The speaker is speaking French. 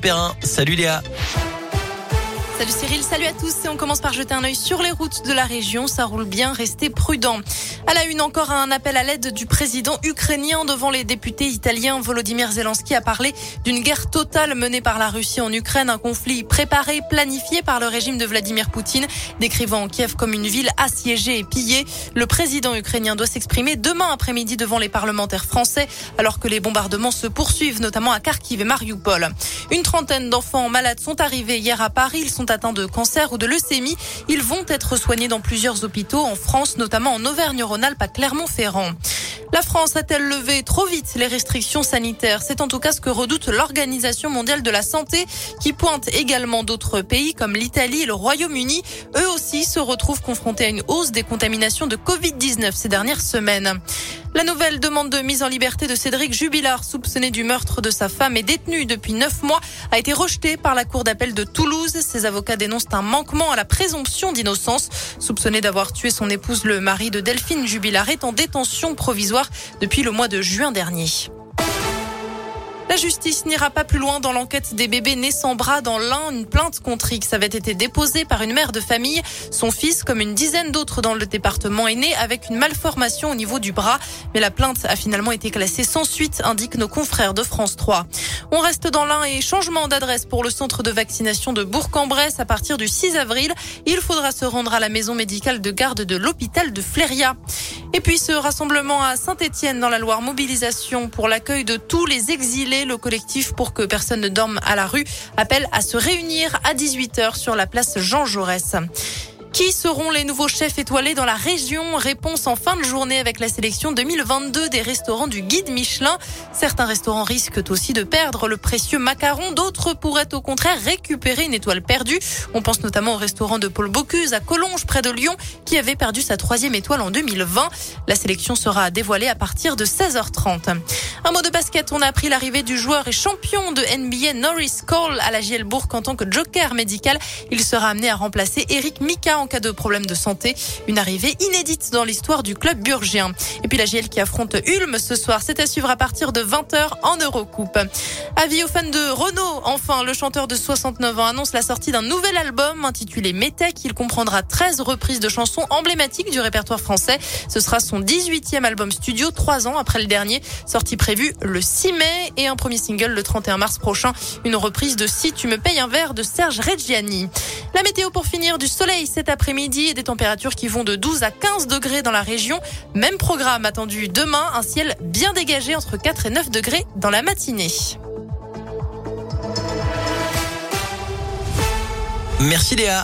Perrin. Salut Léa. Salut Cyril, salut à tous et on commence par jeter un œil sur les routes de la région. Ça roule bien, restez prudents. À la une, encore un appel à l'aide du président ukrainien devant les députés italiens. Volodymyr Zelensky a parlé d'une guerre totale menée par la Russie en Ukraine, un conflit préparé, planifié par le régime de Vladimir Poutine, décrivant Kiev comme une ville assiégée et pillée. Le président ukrainien doit s'exprimer demain après-midi devant les parlementaires français, alors que les bombardements se poursuivent, notamment à Kharkiv et Mariupol. Une trentaine d'enfants malades sont arrivés hier à Paris. Ils sont atteints de cancer ou de leucémie. Ils vont être soignés dans plusieurs hôpitaux en France, notamment en Auvergne-Rhône-Alpes à Clermont-Ferrand. La France a-t-elle levé trop vite les restrictions sanitaires? C'est en tout cas ce que redoute l'Organisation mondiale de la santé qui pointe également d'autres pays comme l'Italie et le Royaume-Uni. Eux aussi se retrouvent confrontés à une hausse des contaminations de Covid-19 ces dernières semaines. La nouvelle demande de mise en liberté de Cédric Jubilard, soupçonné du meurtre de sa femme et détenu depuis neuf mois, a été rejetée par la Cour d'appel de Toulouse. Ses avocats dénoncent un manquement à la présomption d'innocence. Soupçonné d'avoir tué son épouse, le mari de Delphine Jubilard est en détention provisoire depuis le mois de juin dernier. La justice n'ira pas plus loin dans l'enquête des bébés nés sans bras dans l'un. Une plainte contre X avait été déposée par une mère de famille. Son fils, comme une dizaine d'autres dans le département, est né avec une malformation au niveau du bras. Mais la plainte a finalement été classée sans suite, indiquent nos confrères de France 3. On reste dans l'un et changement d'adresse pour le centre de vaccination de Bourg-en-Bresse à partir du 6 avril. Il faudra se rendre à la maison médicale de garde de l'hôpital de Fléria. Et puis ce rassemblement à Saint-Étienne dans la Loire, mobilisation pour l'accueil de tous les exilés. Le collectif pour que personne ne dorme à la rue appelle à se réunir à 18h sur la place Jean Jaurès. Qui seront les nouveaux chefs étoilés dans la région? Réponse en fin de journée avec la sélection 2022 des restaurants du guide Michelin. Certains restaurants risquent aussi de perdre le précieux macaron. D'autres pourraient au contraire récupérer une étoile perdue. On pense notamment au restaurant de Paul Bocuse à Collonges près de Lyon qui avait perdu sa troisième étoile en 2020. La sélection sera dévoilée à partir de 16h30. Un mot de basket, on a appris l'arrivée du joueur et champion de NBA Norris Cole à la JL Bourg en tant que joker médical. Il sera amené à remplacer Eric Mika en cas de problème de santé. Une arrivée inédite dans l'histoire du club burgien. Et puis la GL qui affronte Ulm ce soir, c'est à suivre à partir de 20h en Eurocoupe. Avis aux fans de Renault, enfin, le chanteur de 69 ans annonce la sortie d'un nouvel album intitulé Metec. Il comprendra 13 reprises de chansons emblématiques du répertoire français. Ce sera son 18e album studio, trois ans après le dernier, sorti prévu le 6 mai et un premier single le 31 mars prochain. Une reprise de Si tu me payes un verre de Serge Reggiani. La météo pour finir, du soleil cet après-midi et des températures qui vont de 12 à 15 degrés dans la région. Même programme attendu demain, un ciel bien dégagé entre 4 et 9 degrés dans la matinée. Merci Léa.